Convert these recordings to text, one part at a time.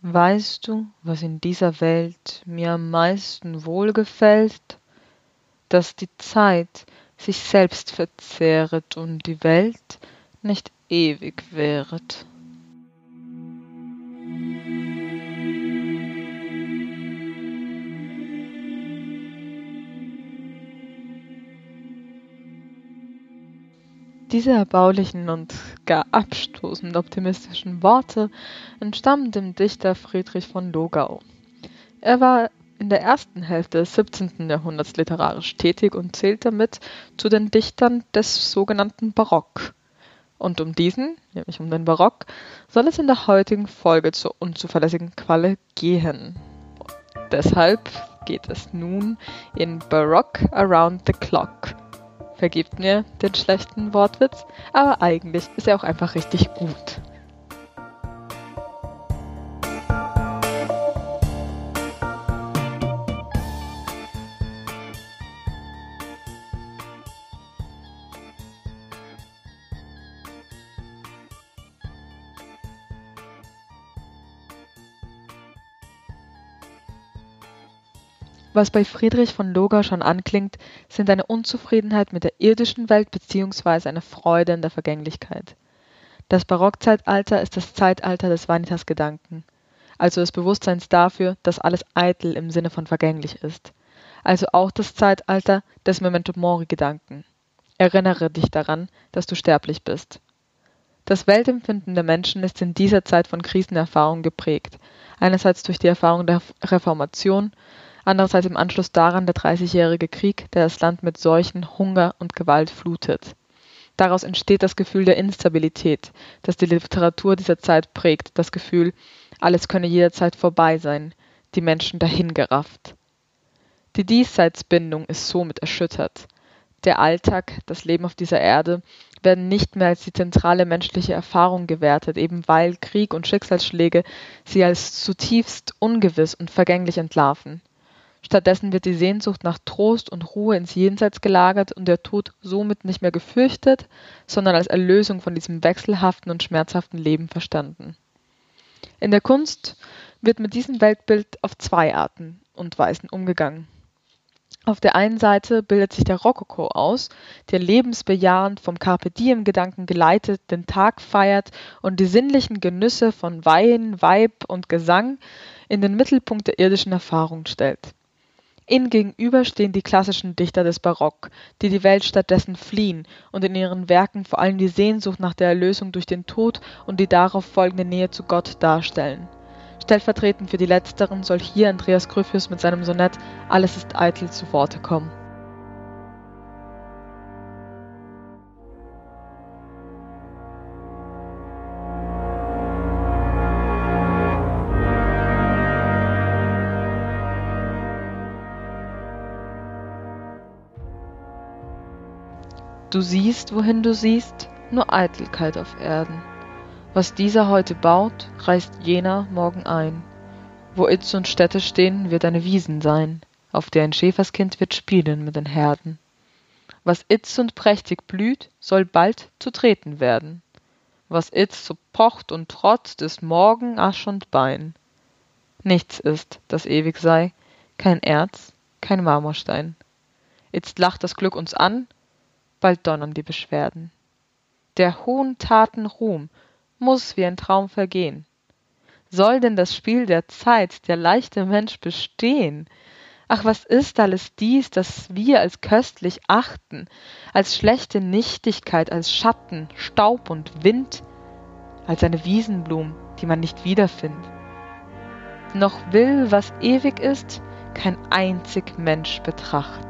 Weißt du, was in dieser Welt mir am meisten wohlgefällt? Dass die Zeit sich selbst verzehret und die Welt nicht ewig währet. Diese erbaulichen und gar abstoßend optimistischen Worte entstammen dem Dichter Friedrich von Logau. Er war in der ersten Hälfte des 17. Jahrhunderts literarisch tätig und zählt damit zu den Dichtern des sogenannten Barock. Und um diesen, nämlich um den Barock, soll es in der heutigen Folge zur unzuverlässigen Qualle gehen. Deshalb geht es nun in Barock Around the Clock Vergebt mir den schlechten Wortwitz, aber eigentlich ist er auch einfach richtig gut. Was bei Friedrich von Logau schon anklingt, sind eine Unzufriedenheit mit der irdischen Welt bzw. eine Freude in der Vergänglichkeit. Das Barockzeitalter ist das Zeitalter des Vanitas-Gedanken, also des Bewusstseins dafür, dass alles eitel im Sinne von vergänglich ist. Also auch das Zeitalter des Memento-Mori-Gedanken. Erinnere dich daran, dass du sterblich bist. Das Weltempfinden der Menschen ist in dieser Zeit von Krisenerfahrungen geprägt, einerseits durch die Erfahrung der Reformation, andererseits im Anschluss daran der Dreißigjährige Krieg, der das Land mit Seuchen, Hunger und Gewalt flutet. Daraus entsteht das Gefühl der Instabilität, das die Literatur dieser Zeit prägt, das Gefühl, alles könne jederzeit vorbei sein, die Menschen dahingerafft. Die Diesseitsbindung ist somit erschüttert. Der Alltag, das Leben auf dieser Erde werden nicht mehr als die zentrale menschliche Erfahrung gewertet, eben weil Krieg und Schicksalsschläge sie als zutiefst ungewiss und vergänglich entlarven. Stattdessen wird die Sehnsucht nach Trost und Ruhe ins Jenseits gelagert und der Tod somit nicht mehr gefürchtet, sondern als Erlösung von diesem wechselhaften und schmerzhaften Leben verstanden. In der Kunst wird mit diesem Weltbild auf zwei Arten und Weisen umgegangen. Auf der einen Seite bildet sich der Rokoko aus, der lebensbejahend vom Carpe Diem Gedanken geleitet den Tag feiert und die sinnlichen Genüsse von Wein, Weib und Gesang in den Mittelpunkt der irdischen Erfahrung stellt. Ihnen gegenüber stehen die klassischen Dichter des Barock, die die Welt stattdessen fliehen und in ihren Werken vor allem die Sehnsucht nach der Erlösung durch den Tod und die darauf folgende Nähe zu Gott darstellen. Stellvertretend für die letzteren soll hier Andreas Gryphius mit seinem Sonett Alles ist eitel zu Worte kommen Du siehst, wohin du siehst, nur Eitelkeit auf Erden. Was dieser heute baut, reißt jener morgen ein. Wo Itz und Städte stehen, wird eine Wiesen sein, auf der ein Schäferskind wird spielen mit den Herden. Was itz und prächtig blüht, soll bald zu treten werden. Was itzt so pocht und trotzt, ist morgen Asch und Bein. Nichts ist, das ewig sei, kein Erz, kein Marmorstein. Itzt lacht das Glück uns an, bald donnern die Beschwerden. Der hohen Taten Ruhm muss wie ein Traum vergehen. Soll denn das Spiel der Zeit der leichte Mensch bestehen? Ach, was ist alles dies, das wir als köstlich achten, als schlechte Nichtigkeit, als Schatten, Staub und Wind, als eine Wiesenblum, die man nicht wiederfindet? Noch will, was ewig ist, kein einzig Mensch betrachten.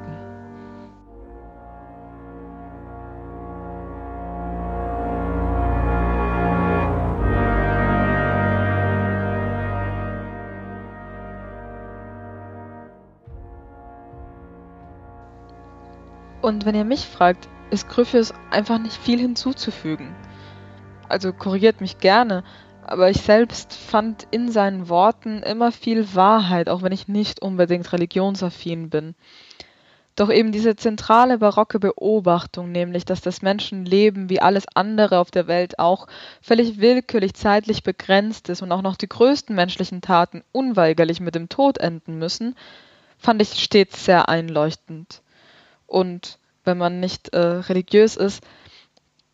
Und wenn ihr mich fragt, ist Gryphius einfach nicht viel hinzuzufügen. Also korrigiert mich gerne, aber ich selbst fand in seinen Worten immer viel Wahrheit, auch wenn ich nicht unbedingt religionsaffin bin. Doch eben diese zentrale barocke Beobachtung, nämlich dass das Menschenleben wie alles andere auf der Welt auch völlig willkürlich zeitlich begrenzt ist und auch noch die größten menschlichen Taten unweigerlich mit dem Tod enden müssen, fand ich stets sehr einleuchtend. Und wenn man nicht äh, religiös ist,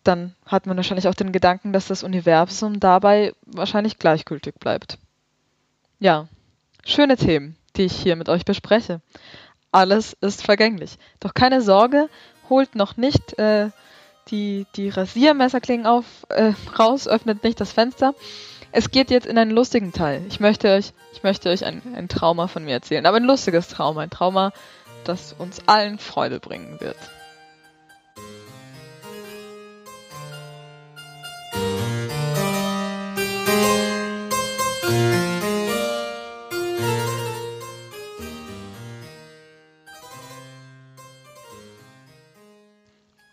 dann hat man wahrscheinlich auch den Gedanken, dass das Universum dabei wahrscheinlich gleichgültig bleibt. Ja, schöne Themen, die ich hier mit euch bespreche alles ist vergänglich. Doch keine Sorge, holt noch nicht äh, die, die Rasiermesserklingen auf, äh, raus, öffnet nicht das Fenster. Es geht jetzt in einen lustigen Teil. Ich möchte euch, ich möchte euch ein, ein Trauma von mir erzählen, aber ein lustiges Trauma, ein Trauma, das uns allen Freude bringen wird.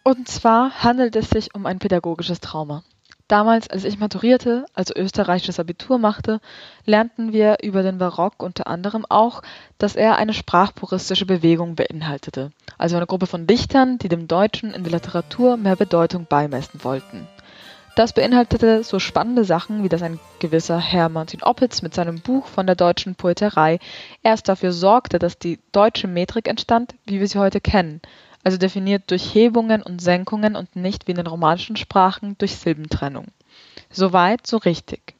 Und zwar handelt es sich um ein pädagogisches Trauma. Damals, als ich maturierte, also österreichisches Abitur machte, lernten wir über den Barock unter anderem auch, dass er eine sprachpuristische Bewegung beinhaltete, also eine Gruppe von Dichtern, die dem Deutschen in der Literatur mehr Bedeutung beimessen wollten. Das beinhaltete so spannende Sachen, wie dass ein gewisser Herr Martin Oppitz mit seinem Buch von der deutschen Poeterei erst dafür sorgte, dass die deutsche Metrik entstand, wie wir sie heute kennen, also definiert durch Hebungen und Senkungen und nicht wie in den romanischen Sprachen durch Silbentrennung. Soweit, so richtig.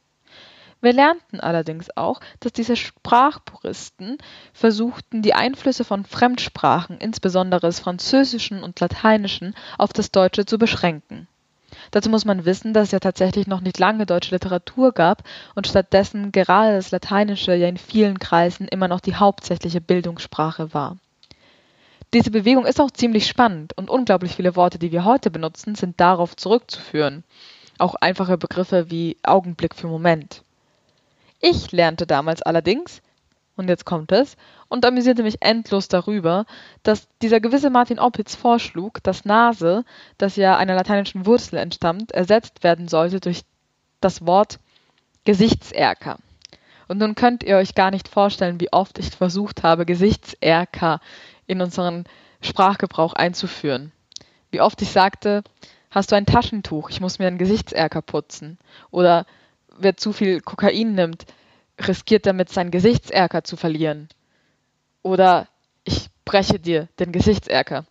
Wir lernten allerdings auch, dass diese Sprachpuristen versuchten, die Einflüsse von Fremdsprachen, insbesondere des Französischen und Lateinischen, auf das Deutsche zu beschränken. Dazu muss man wissen, dass es ja tatsächlich noch nicht lange deutsche Literatur gab und stattdessen gerade das Lateinische ja in vielen Kreisen immer noch die hauptsächliche Bildungssprache war. Diese Bewegung ist auch ziemlich spannend und unglaublich viele Worte, die wir heute benutzen, sind darauf zurückzuführen. Auch einfache Begriffe wie Augenblick für Moment. Ich lernte damals allerdings, und jetzt kommt es, und amüsierte mich endlos darüber, dass dieser gewisse Martin Oppitz vorschlug, dass Nase, das ja einer lateinischen Wurzel entstammt, ersetzt werden sollte durch das Wort Gesichtserker. Und nun könnt ihr euch gar nicht vorstellen, wie oft ich versucht habe, Gesichtserker in unseren Sprachgebrauch einzuführen. Wie oft ich sagte, hast du ein Taschentuch, ich muss mir einen Gesichtserker putzen. Oder wer zu viel Kokain nimmt, riskiert damit seinen Gesichtserker zu verlieren. Oder ich breche dir den Gesichtserker.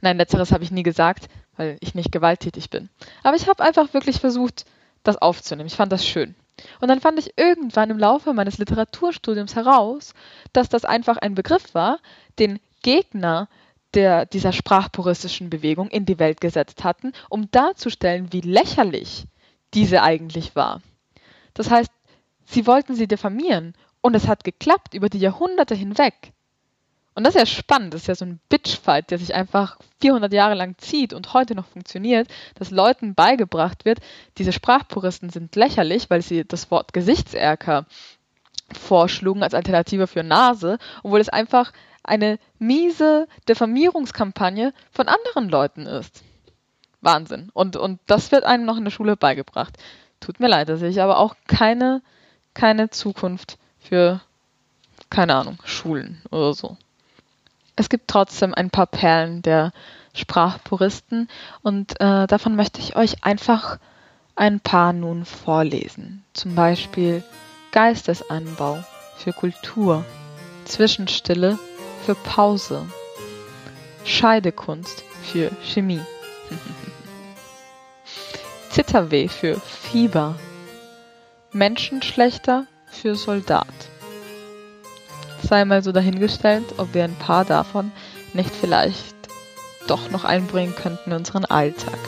Nein, letzteres habe ich nie gesagt, weil ich nicht gewalttätig bin. Aber ich habe einfach wirklich versucht, das aufzunehmen. Ich fand das schön. Und dann fand ich irgendwann im Laufe meines Literaturstudiums heraus, dass das einfach ein Begriff war, den Gegner der, dieser sprachpuristischen Bewegung in die Welt gesetzt hatten, um darzustellen, wie lächerlich diese eigentlich war. Das heißt, sie wollten sie diffamieren und es hat geklappt über die Jahrhunderte hinweg. Und das ist ja spannend, das ist ja so ein Bitchfight, der sich einfach 400 Jahre lang zieht und heute noch funktioniert, dass Leuten beigebracht wird, diese Sprachpuristen sind lächerlich, weil sie das Wort Gesichtserker vorschlugen als Alternative für Nase, obwohl es einfach eine miese Diffamierungskampagne von anderen Leuten ist. Wahnsinn. Und, und das wird einem noch in der Schule beigebracht. Tut mir leid, da sehe ich aber auch keine, keine Zukunft für, keine Ahnung, Schulen oder so. Es gibt trotzdem ein paar Perlen der Sprachpuristen und äh, davon möchte ich euch einfach ein paar nun vorlesen. Zum Beispiel Geistesanbau für Kultur, Zwischenstille für Pause, Scheidekunst für Chemie, Zitterweh für Fieber, Menschenschlechter für Soldat. Sei mal so dahingestellt, ob wir ein paar davon nicht vielleicht doch noch einbringen könnten in unseren Alltag.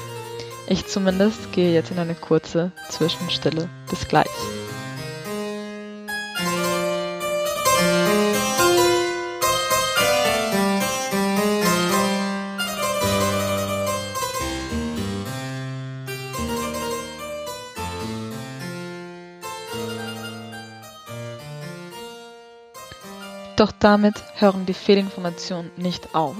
Ich zumindest gehe jetzt in eine kurze Zwischenstille. Bis gleich. Doch damit hören die Fehlinformationen nicht auf.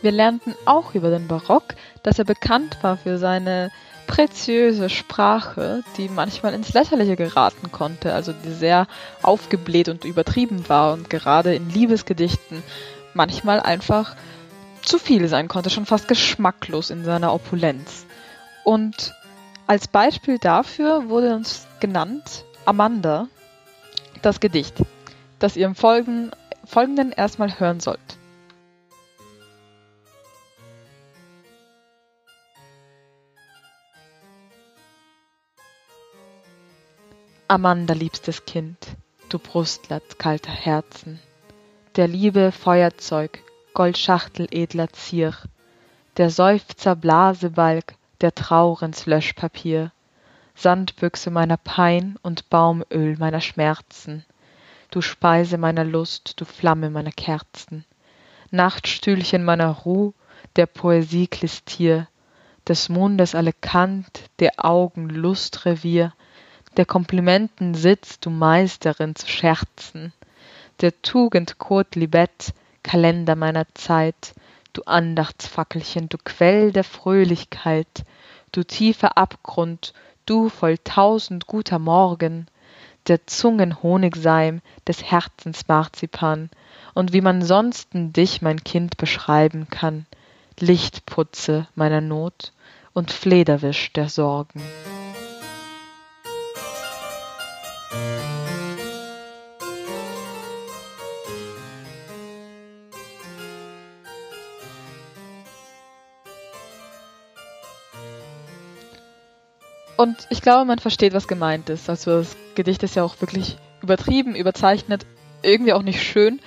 Wir lernten auch über den Barock, dass er bekannt war für seine preziöse Sprache, die manchmal ins Lächerliche geraten konnte, also die sehr aufgebläht und übertrieben war und gerade in Liebesgedichten manchmal einfach zu viel sein konnte, schon fast geschmacklos in seiner Opulenz. Und als Beispiel dafür wurde uns genannt Amanda, das Gedicht, das ihr im Folgenden, Folgenden erstmal hören sollt. Amanda, liebstes Kind, du Brustlatt kalter Herzen, der Liebe Feuerzeug, Goldschachtel edler Zier, der Seufzer Blasebalg, der Traurens Löschpapier, Sandbüchse meiner Pein und Baumöl meiner Schmerzen, du Speise meiner Lust, du Flamme meiner Kerzen, Nachtstühlchen meiner Ruh, der Poesie Klistier, des Mundes alle Kant, der Augen Lustrevier, der Komplimenten Sitz, du Meisterin zu scherzen, der Tugend Kot Libet, Kalender meiner Zeit, du Andachtsfackelchen, du Quell der Fröhlichkeit, du tiefer Abgrund, du voll tausend guter Morgen, der Zungen Honigseim, des Herzens Marzipan, und wie man sonsten dich, mein Kind, beschreiben kann, Lichtputze meiner Not und Flederwisch der Sorgen. Und ich glaube, man versteht, was gemeint ist. Also das Gedicht ist ja auch wirklich übertrieben, überzeichnet, irgendwie auch nicht schön.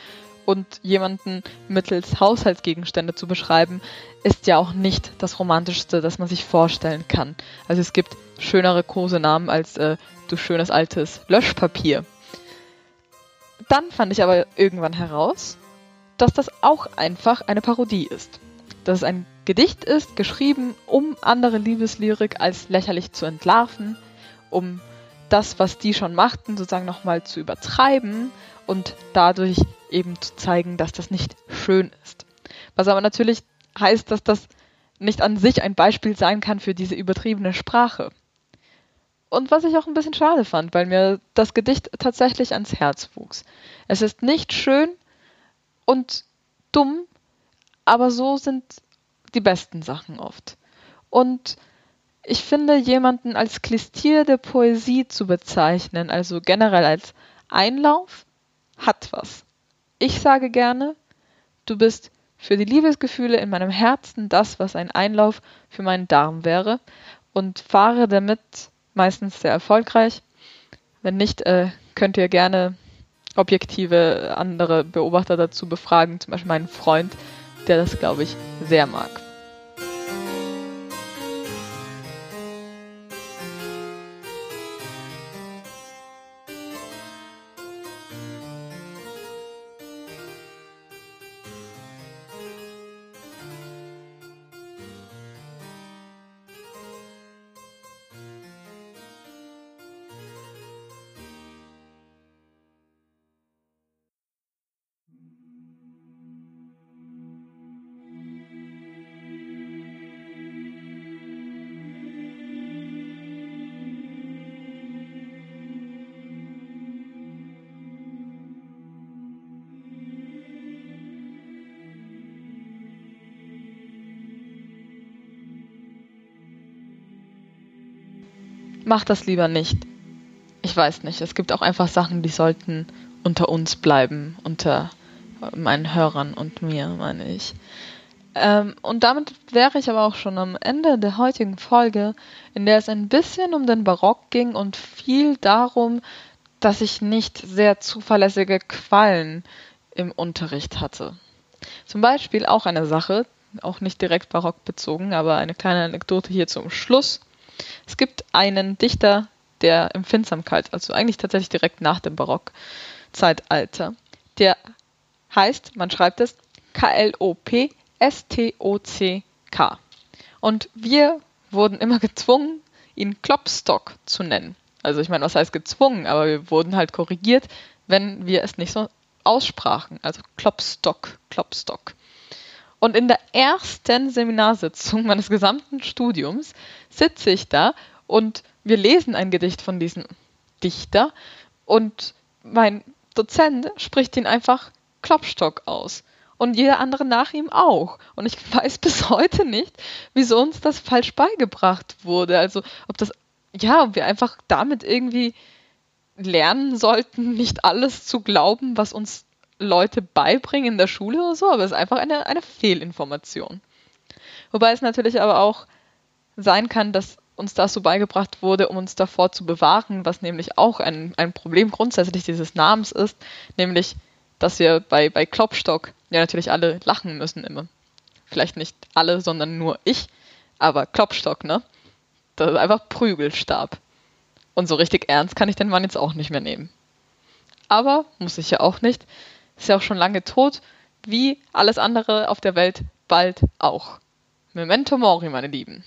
Und jemanden mittels Haushaltsgegenstände zu beschreiben, ist ja auch nicht das Romantischste, das man sich vorstellen kann. Also es gibt schönere Kosenamen als äh, du schönes altes Löschpapier. Dann fand ich aber irgendwann heraus, dass das auch einfach eine Parodie ist. Dass es ein Gedicht ist, geschrieben, um andere Liebeslyrik als lächerlich zu entlarven, um das, was die schon machten, sozusagen nochmal zu übertreiben und dadurch eben zu zeigen, dass das nicht schön ist. Was aber natürlich heißt, dass das nicht an sich ein Beispiel sein kann für diese übertriebene Sprache. Und was ich auch ein bisschen schade fand, weil mir das Gedicht tatsächlich ans Herz wuchs. Es ist nicht schön und dumm, aber so sind die besten Sachen oft. Und ich finde, jemanden als Klistier der Poesie zu bezeichnen, also generell als Einlauf, hat was. Ich sage gerne, du bist für die Liebesgefühle in meinem Herzen das, was ein Einlauf für meinen Darm wäre und fahre damit meistens sehr erfolgreich. Wenn nicht, äh, könnt ihr gerne objektive andere Beobachter dazu befragen, zum Beispiel meinen Freund, der das, glaube ich, sehr mag. Mach das lieber nicht. Ich weiß nicht. Es gibt auch einfach Sachen, die sollten unter uns bleiben, unter meinen Hörern und mir, meine ich. Ähm, und damit wäre ich aber auch schon am Ende der heutigen Folge, in der es ein bisschen um den Barock ging und viel darum, dass ich nicht sehr zuverlässige Quallen im Unterricht hatte. Zum Beispiel auch eine Sache, auch nicht direkt barock bezogen, aber eine kleine Anekdote hier zum Schluss. Es gibt einen Dichter der Empfindsamkeit, also eigentlich tatsächlich direkt nach dem Barockzeitalter, der heißt, man schreibt es K-L-O-P-S-T-O-C-K. Und wir wurden immer gezwungen, ihn Klopstock zu nennen. Also ich meine, was heißt gezwungen, aber wir wurden halt korrigiert, wenn wir es nicht so aussprachen. Also Klopstock, Klopstock. Und in der ersten Seminarsitzung meines gesamten Studiums sitze ich da und wir lesen ein Gedicht von diesem Dichter und mein Dozent spricht ihn einfach Klopstock aus. und jeder andere nach ihm auch. Und ich weiß bis heute nicht, wieso uns das falsch beigebracht wurde. Also ob das, ja, ob wir einfach damit irgendwie lernen sollten, nicht alles zu glauben, was uns Leute beibringen in der Schule oder so, aber es ist einfach eine, eine Fehlinformation. Wobei es natürlich aber auch sein kann, dass uns das so beigebracht wurde, um uns davor zu bewahren, was nämlich auch ein, ein Problem grundsätzlich dieses Namens ist, nämlich, dass wir bei, bei Klopstock ja natürlich alle lachen müssen immer. Vielleicht nicht alle, sondern nur ich, aber Klopstock, ne? Das ist einfach Prügelstab. Und so richtig ernst kann ich den Mann jetzt auch nicht mehr nehmen. Aber muss ich ja auch nicht. Ist ja auch schon lange tot, wie alles andere auf der Welt bald auch. Memento Mori, meine Lieben.